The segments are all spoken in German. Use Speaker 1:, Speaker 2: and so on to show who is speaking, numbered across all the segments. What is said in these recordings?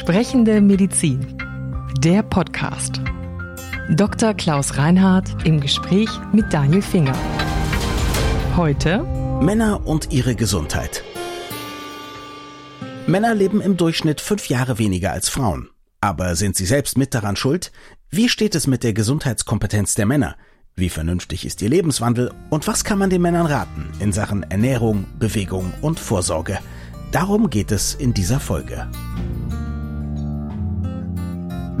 Speaker 1: Sprechende Medizin. Der Podcast. Dr. Klaus Reinhardt im Gespräch mit Daniel Finger. Heute
Speaker 2: Männer und ihre Gesundheit. Männer leben im Durchschnitt fünf Jahre weniger als Frauen. Aber sind sie selbst mit daran schuld? Wie steht es mit der Gesundheitskompetenz der Männer? Wie vernünftig ist ihr Lebenswandel und was kann man den Männern raten in Sachen Ernährung, Bewegung und Vorsorge? Darum geht es in dieser Folge.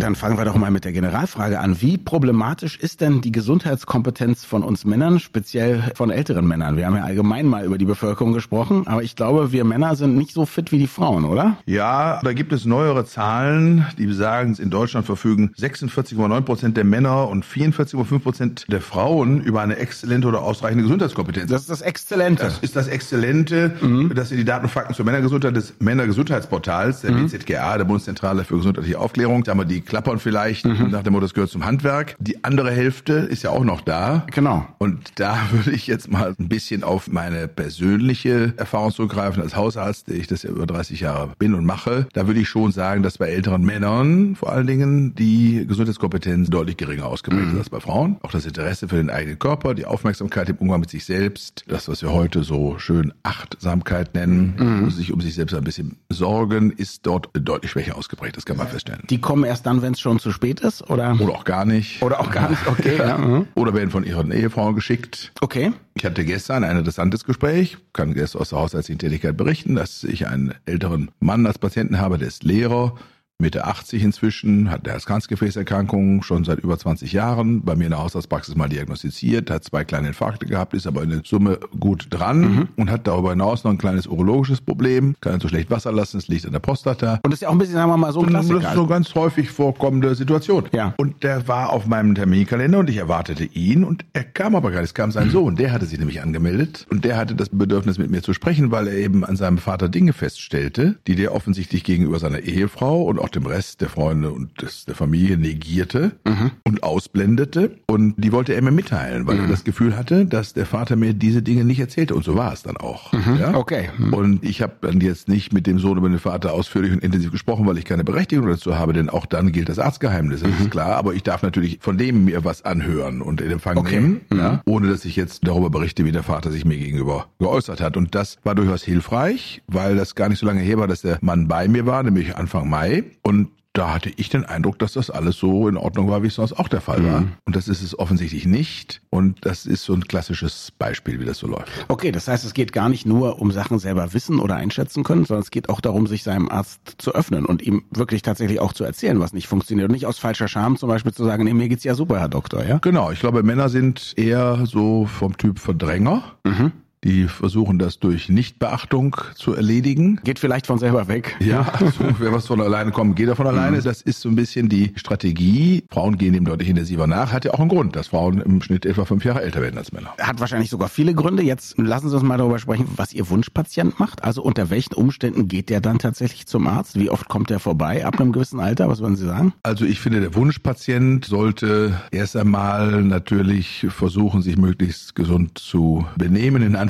Speaker 2: Dann fangen wir doch mal mit der Generalfrage an. Wie problematisch ist denn die Gesundheitskompetenz von uns Männern, speziell von älteren Männern? Wir haben ja allgemein mal über die Bevölkerung gesprochen, aber ich glaube, wir Männer sind nicht so fit wie die Frauen, oder?
Speaker 3: Ja, da gibt es neuere Zahlen, die besagen, in Deutschland verfügen 46,9 Prozent der Männer und 44,5 Prozent der Frauen über eine exzellente oder ausreichende Gesundheitskompetenz.
Speaker 2: Das ist das Exzellente.
Speaker 3: Das ist das Exzellente. Mhm. Das sind die Daten und Fakten zur Männergesundheit des Männergesundheitsportals, der mhm. BZGA, der Bundeszentrale für gesundheitliche Aufklärung. Da haben wir die klappern vielleicht mhm. nach dem Motto, das gehört zum Handwerk. Die andere Hälfte ist ja auch noch da.
Speaker 2: Genau.
Speaker 3: Und da würde ich jetzt mal ein bisschen auf meine persönliche Erfahrung zurückgreifen als Hausarzt, der ich das ja über 30 Jahre bin und mache. Da würde ich schon sagen, dass bei älteren Männern vor allen Dingen die Gesundheitskompetenz deutlich geringer ausgeprägt mhm. ist als bei Frauen. Auch das Interesse für den eigenen Körper, die Aufmerksamkeit im Umgang mit sich selbst, das, was wir heute so schön Achtsamkeit nennen, mhm. sich um sich selbst ein bisschen sorgen, ist dort deutlich schwächer ausgeprägt. Das kann man feststellen.
Speaker 2: Die kommen erst dann, wenn es schon zu spät ist? Oder?
Speaker 3: oder auch gar nicht.
Speaker 2: Oder auch gar nicht, okay. ja. Mhm.
Speaker 3: Oder werden von ihren Ehefrauen geschickt.
Speaker 2: Okay.
Speaker 3: Ich hatte gestern ein interessantes Gespräch, kann gestern aus der hausärztlichen Tätigkeit berichten, dass ich einen älteren Mann als Patienten habe, der ist Lehrer, Mitte 80 inzwischen, hat eine Herzkranzgefäßerkrankung schon seit über 20 Jahren, bei mir in der Hausarztpraxis mal diagnostiziert, hat zwei kleine Infarkte gehabt, ist aber in der Summe gut dran mhm. und hat darüber hinaus noch ein kleines urologisches Problem, kann nicht so schlecht Wasser lassen, es liegt an der Prostata.
Speaker 2: Und das ist ja auch ein bisschen, sagen wir mal, so ein.
Speaker 3: Das ist so ganz häufig vorkommende Situation.
Speaker 2: Ja.
Speaker 3: Und der war auf meinem Terminkalender und ich erwartete ihn und er kam aber gar nicht. Es kam sein mhm. Sohn, der hatte sich nämlich angemeldet und der hatte das Bedürfnis mit mir zu sprechen, weil er eben an seinem Vater Dinge feststellte, die der offensichtlich gegenüber seiner Ehefrau und auch dem Rest der Freunde und des, der Familie negierte mhm. und ausblendete. Und die wollte er mir mitteilen, weil mhm. er das Gefühl hatte, dass der Vater mir diese Dinge nicht erzählte. Und so war es dann auch.
Speaker 2: Mhm. Ja? Okay.
Speaker 3: Mhm. Und ich habe dann jetzt nicht mit dem Sohn über den Vater ausführlich und intensiv gesprochen, weil ich keine Berechtigung dazu habe, denn auch dann gilt das Arztgeheimnis, das ist mhm. klar. Aber ich darf natürlich von dem mir was anhören und in Empfang okay. nehmen, mhm. ja? ohne dass ich jetzt darüber berichte, wie der Vater sich mir gegenüber geäußert hat. Und das war durchaus hilfreich, weil das gar nicht so lange her war, dass der Mann bei mir war, nämlich Anfang Mai. Und da hatte ich den Eindruck, dass das alles so in Ordnung war, wie es sonst auch der Fall war. Mhm. Und das ist es offensichtlich nicht. Und das ist so ein klassisches Beispiel, wie das so läuft.
Speaker 2: Okay, das heißt, es geht gar nicht nur um Sachen selber wissen oder einschätzen können, sondern es geht auch darum, sich seinem Arzt zu öffnen und ihm wirklich tatsächlich auch zu erzählen, was nicht funktioniert. Und nicht aus falscher Scham zum Beispiel zu sagen, nee, mir geht's ja super, Herr Doktor, ja?
Speaker 3: Genau, ich glaube, Männer sind eher so vom Typ Verdränger. Mhm. Die versuchen das durch Nichtbeachtung zu erledigen.
Speaker 2: Geht vielleicht von selber weg.
Speaker 3: Ja, so, wer was von alleine kommt, geht er von alleine. Mhm. Das ist so ein bisschen die Strategie. Frauen gehen dem deutlich intensiver nach. Hat ja auch einen Grund, dass Frauen im Schnitt etwa fünf Jahre älter werden als Männer.
Speaker 2: Hat wahrscheinlich sogar viele Gründe. Jetzt lassen Sie uns mal darüber sprechen, was Ihr Wunschpatient macht. Also unter welchen Umständen geht der dann tatsächlich zum Arzt? Wie oft kommt der vorbei ab einem gewissen Alter? Was würden Sie sagen?
Speaker 3: Also ich finde, der Wunschpatient sollte erst einmal natürlich versuchen, sich möglichst gesund zu benehmen, in Anführungszeichen,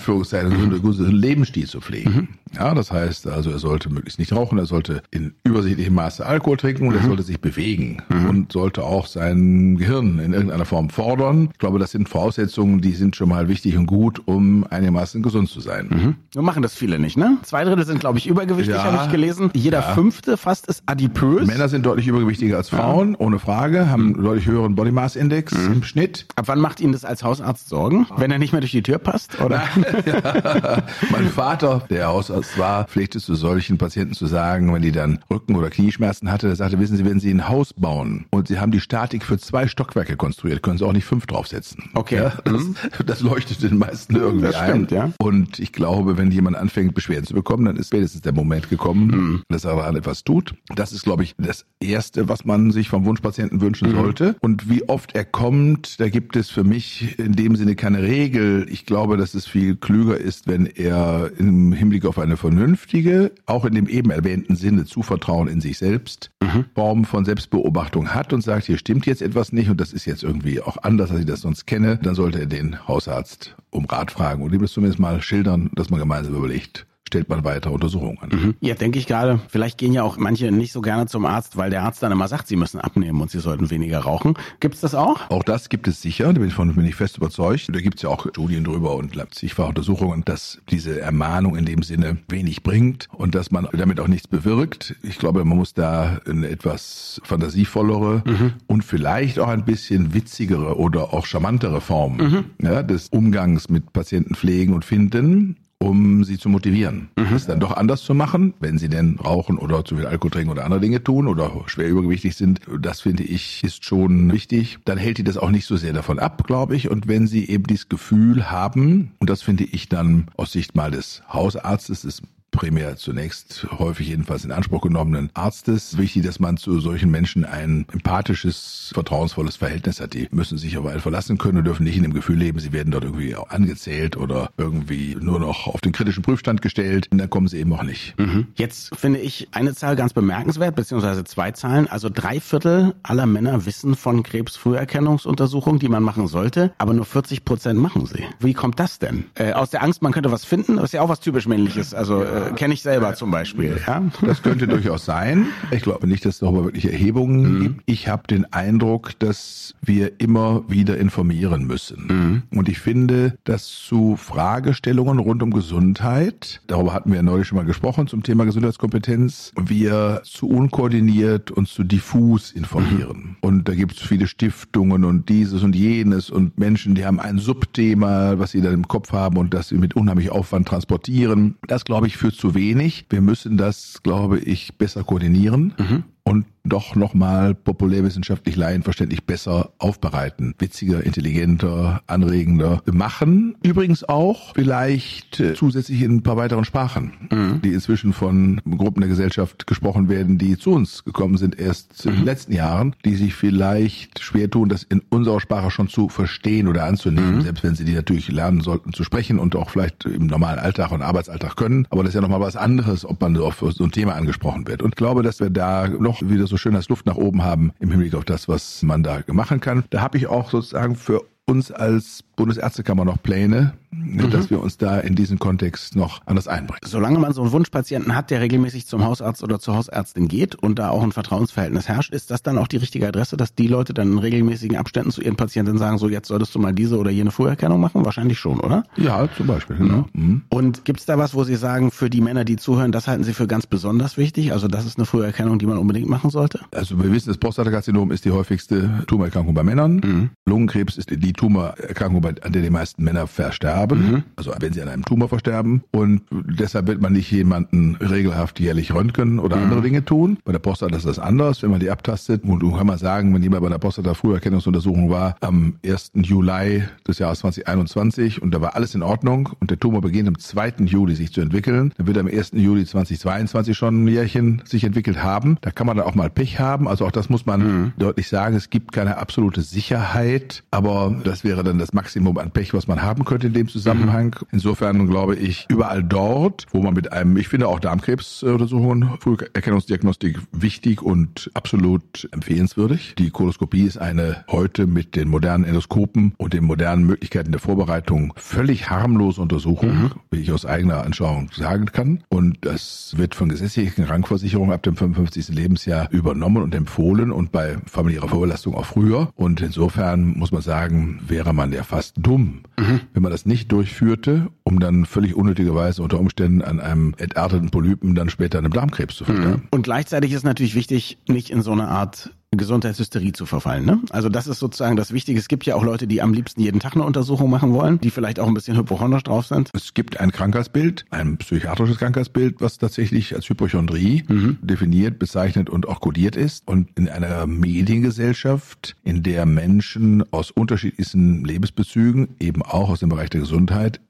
Speaker 3: mhm. einen gesunden Lebensstil zu pflegen. Ja, das heißt also, er sollte möglichst nicht rauchen, er sollte in übersichtlichem Maße Alkohol trinken und mhm. er sollte sich bewegen mhm. und sollte auch sein Gehirn in irgendeiner Form fordern. Ich glaube, das sind Voraussetzungen, die sind schon mal wichtig und gut, um einigermaßen gesund zu sein.
Speaker 2: Mhm. Nur machen das viele nicht, ne? Zwei Drittel sind, glaube ich, übergewichtig, ja, habe ich gelesen. Jeder ja. fünfte fast ist adipös.
Speaker 3: Männer sind deutlich übergewichtiger als Frauen, ja. ohne Frage, haben mhm. deutlich höheren Body Mass Index mhm. im Schnitt.
Speaker 2: Ab wann macht Ihnen das als Hausarzt Sorgen? Wenn er nicht mehr durch die Tür passt, oder?
Speaker 3: mein Vater, der Hausarzt war, pflegte zu solchen Patienten zu sagen, wenn die dann Rücken- oder Knieschmerzen hatte, der sagte, wissen Sie, wenn Sie ein Haus bauen und Sie haben die Statik für zwei Stockwerke konstruiert, können Sie auch nicht fünf draufsetzen.
Speaker 2: Okay.
Speaker 3: Ja, das, mhm. das, leuchtet den meisten irgendwie das stimmt, ein. Ja. Und ich glaube, wenn jemand anfängt, Beschwerden zu bekommen, dann ist spätestens der Moment gekommen, mhm. dass er daran etwas tut. Das ist, glaube ich, das Erste, was man sich vom Wunschpatienten wünschen mhm. sollte. Und wie oft er kommt, da gibt es für mich in dem Sinne keine Regel. Ich glaube, dass es viel klüger ist, wenn er im Hinblick auf eine vernünftige, auch in dem eben erwähnten Sinne Zuvertrauen in sich selbst, mhm. Form von Selbstbeobachtung hat und sagt, hier stimmt jetzt etwas nicht und das ist jetzt irgendwie auch anders, als ich das sonst kenne, dann sollte er den Hausarzt um Rat fragen und ihm das zumindest mal schildern, dass man gemeinsam überlegt, stellt man weitere Untersuchungen an. Mhm.
Speaker 2: Ja, denke ich gerade, vielleicht gehen ja auch manche nicht so gerne zum Arzt, weil der Arzt dann immer sagt, sie müssen abnehmen und sie sollten weniger rauchen. Gibt es das auch?
Speaker 3: Auch das gibt es sicher, da bin ich, von, bin ich fest überzeugt. Da gibt es ja auch Studien drüber und zigfach Untersuchungen, dass diese Ermahnung in dem Sinne wenig bringt und dass man damit auch nichts bewirkt. Ich glaube, man muss da eine etwas fantasievollere mhm. und vielleicht auch ein bisschen witzigere oder auch charmantere Form mhm. ja, des Umgangs mit Patienten pflegen und finden um sie zu motivieren, mhm. es dann doch anders zu machen, wenn sie denn rauchen oder zu viel Alkohol trinken oder andere Dinge tun oder schwer übergewichtig sind. Das finde ich ist schon wichtig. Dann hält die das auch nicht so sehr davon ab, glaube ich. Und wenn sie eben dieses Gefühl haben, und das finde ich dann aus Sicht mal des Hausarztes, des primär zunächst häufig jedenfalls in Anspruch genommenen Arztes wichtig, dass man zu solchen Menschen ein empathisches, vertrauensvolles Verhältnis hat. Die müssen sich auf einen verlassen können und dürfen nicht in dem Gefühl leben, sie werden dort irgendwie angezählt oder irgendwie nur noch auf den kritischen Prüfstand gestellt. Und dann kommen sie eben auch nicht.
Speaker 2: Mhm. Jetzt finde ich eine Zahl ganz bemerkenswert, beziehungsweise zwei Zahlen. Also drei Viertel aller Männer wissen von Krebsfrüherkennungsuntersuchungen, die man machen sollte, aber nur 40 Prozent machen sie. Wie kommt das denn? Äh, aus der Angst, man könnte was finden, das ist ja auch was typisch männliches. Also äh, äh, kenne ich selber zum Beispiel. Ja?
Speaker 3: Das könnte durchaus sein. Ich glaube nicht, dass es darüber wirklich Erhebungen mhm. gibt. Ich habe den Eindruck, dass wir immer wieder informieren müssen. Mhm. Und ich finde, dass zu Fragestellungen rund um Gesundheit, darüber hatten wir ja neulich schon mal gesprochen zum Thema Gesundheitskompetenz, wir zu unkoordiniert und zu diffus informieren. Mhm. Und da gibt es viele Stiftungen und dieses und jenes und Menschen, die haben ein Subthema, was sie dann im Kopf haben und das sie mit unheimlich Aufwand transportieren. Das, glaube ich, zu wenig. Wir müssen das, glaube ich, besser koordinieren. Mhm und doch nochmal populärwissenschaftlich laienverständlich besser aufbereiten. Witziger, intelligenter, anregender machen. Übrigens auch vielleicht äh, zusätzlich in ein paar weiteren Sprachen, mhm. die inzwischen von Gruppen der Gesellschaft gesprochen werden, die zu uns gekommen sind erst mhm. in den letzten Jahren, die sich vielleicht schwer tun, das in unserer Sprache schon zu verstehen oder anzunehmen, mhm. selbst wenn sie die natürlich lernen sollten zu sprechen und auch vielleicht im normalen Alltag und Arbeitsalltag können. Aber das ist ja nochmal was anderes, ob man auf so ein Thema angesprochen wird. Und ich glaube, dass wir da noch wieder so schön als Luft nach oben haben im Hinblick auf das, was man da machen kann. Da habe ich auch sozusagen für uns als Bundesärztekammer noch Pläne, mhm. dass wir uns da in diesen Kontext noch anders einbringen.
Speaker 2: Solange man so einen Wunschpatienten hat, der regelmäßig zum Hausarzt oder zur Hausärztin geht und da auch ein Vertrauensverhältnis herrscht, ist das dann auch die richtige Adresse, dass die Leute dann in regelmäßigen Abständen zu ihren Patienten sagen, so jetzt solltest du mal diese oder jene Früherkennung machen? Wahrscheinlich schon, oder?
Speaker 3: Ja, zum Beispiel. Genau.
Speaker 2: Mhm. Und gibt es da was, wo Sie sagen, für die Männer, die zuhören, das halten Sie für ganz besonders wichtig? Also das ist eine Früherkennung, die man unbedingt machen sollte?
Speaker 3: Also wir wissen, das Prostatakarzinom ist die häufigste Tumorerkrankung bei Männern. Mhm. Lungenkrebs ist die Tumorerkrankung, an der die meisten Männer versterben. Mhm. Also wenn sie an einem Tumor versterben. Und deshalb wird man nicht jemanden regelhaft jährlich röntgen oder mhm. andere Dinge tun. Bei der Prostata ist das anders, wenn man die abtastet. Und nun kann man sagen, wenn jemand bei der Prostata Früherkennungsuntersuchung war, am 1. Juli des Jahres 2021 und da war alles in Ordnung und der Tumor beginnt am 2. Juli sich zu entwickeln, dann wird am 1. Juli 2022 schon ein Jährchen sich entwickelt haben. Da kann man dann auch mal Pech haben. Also auch das muss man mhm. deutlich sagen. Es gibt keine absolute Sicherheit, aber das wäre dann das Maximum an Pech, was man haben könnte in dem Zusammenhang. Mhm. Insofern glaube ich, überall dort, wo man mit einem, ich finde auch Darmkrebsuntersuchungen, Früherkennungsdiagnostik wichtig und absolut empfehlenswürdig. Die Koloskopie ist eine heute mit den modernen Endoskopen und den modernen Möglichkeiten der Vorbereitung völlig harmlose Untersuchung, mhm. wie ich aus eigener Anschauung sagen kann. Und das wird von gesetzlichen Krankenversicherungen ab dem 55. Lebensjahr übernommen und empfohlen und bei familiärer Vorbelastung auch früher. Und insofern muss man sagen, wäre man ja fast dumm, mhm. wenn man das nicht durchführte, um dann völlig unnötigerweise unter Umständen an einem entarteten Polypen dann später an einem Darmkrebs zu versterben.
Speaker 2: Mhm. Und gleichzeitig ist natürlich wichtig, nicht in so eine Art Gesundheitshysterie zu verfallen. Ne? Also das ist sozusagen das Wichtige. Es gibt ja auch Leute, die am liebsten jeden Tag eine Untersuchung machen wollen, die vielleicht auch ein bisschen hypochondrisch drauf sind.
Speaker 3: Es gibt ein Krankheitsbild, ein psychiatrisches Krankheitsbild, was tatsächlich als Hypochondrie mhm. definiert, bezeichnet und auch kodiert ist. Und in einer Mediengesellschaft, in der Menschen aus unterschiedlichsten Lebensbezügen, eben auch aus dem Bereich der Gesundheit,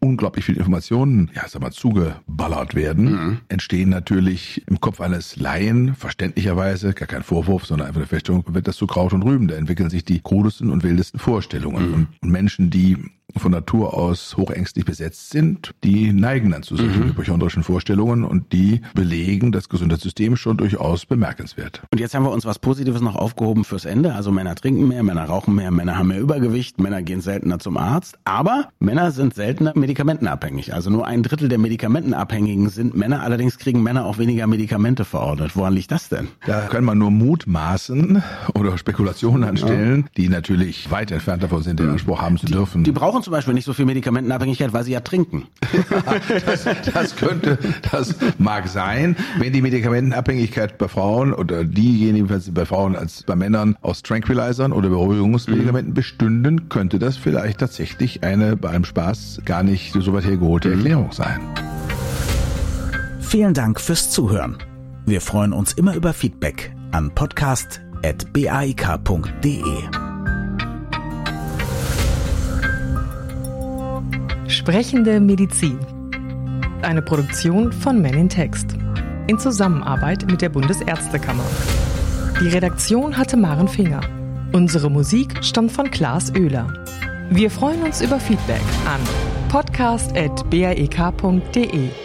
Speaker 3: unglaublich viel Informationen, ja, sag mal, zugeballert werden, mhm. entstehen natürlich im Kopf eines Laien verständlicherweise, gar kein Vorwurf, sondern einfach eine Feststellung, wird das zu Kraut und Rüben. Da entwickeln sich die krudesten und wildesten Vorstellungen. Mhm. Und Menschen, die von Natur aus hochängstlich besetzt sind, die neigen dann zu solchen mhm. hypochondrischen Vorstellungen und die belegen das Gesundheitssystem schon durchaus bemerkenswert.
Speaker 2: Und jetzt haben wir uns was Positives noch aufgehoben fürs Ende. Also Männer trinken mehr, Männer rauchen mehr, Männer haben mehr Übergewicht, Männer gehen seltener zum Arzt, aber Männer sind seltener medikamentenabhängig. Also nur ein Drittel der Medikamentenabhängigen sind Männer, allerdings kriegen Männer auch weniger Medikamente verordnet. Woran liegt das denn?
Speaker 3: Da kann man nur mutmaßen oder Spekulationen anstellen, ja. die natürlich weit entfernt davon sind, den Anspruch haben zu dürfen.
Speaker 2: Die, die brauchen zum Beispiel nicht so viel Medikamentenabhängigkeit, weil sie ja trinken.
Speaker 3: das, das könnte, das mag sein. Wenn die Medikamentenabhängigkeit bei Frauen oder diejenigen jedenfalls bei Frauen als bei Männern aus Tranquilizern oder Beruhigungsmedikamenten mhm. bestünden, könnte das vielleicht tatsächlich eine bei einem Spaß gar nicht so weit hergeholte mhm. Erklärung sein.
Speaker 2: Vielen Dank fürs Zuhören. Wir freuen uns immer über Feedback an podcast.baik.de.
Speaker 1: Sprechende Medizin. Eine Produktion von Men in Text. In Zusammenarbeit mit der Bundesärztekammer. Die Redaktion hatte Maren Finger. Unsere Musik stammt von Klaas Oehler. Wir freuen uns über Feedback an podcast.baek.de.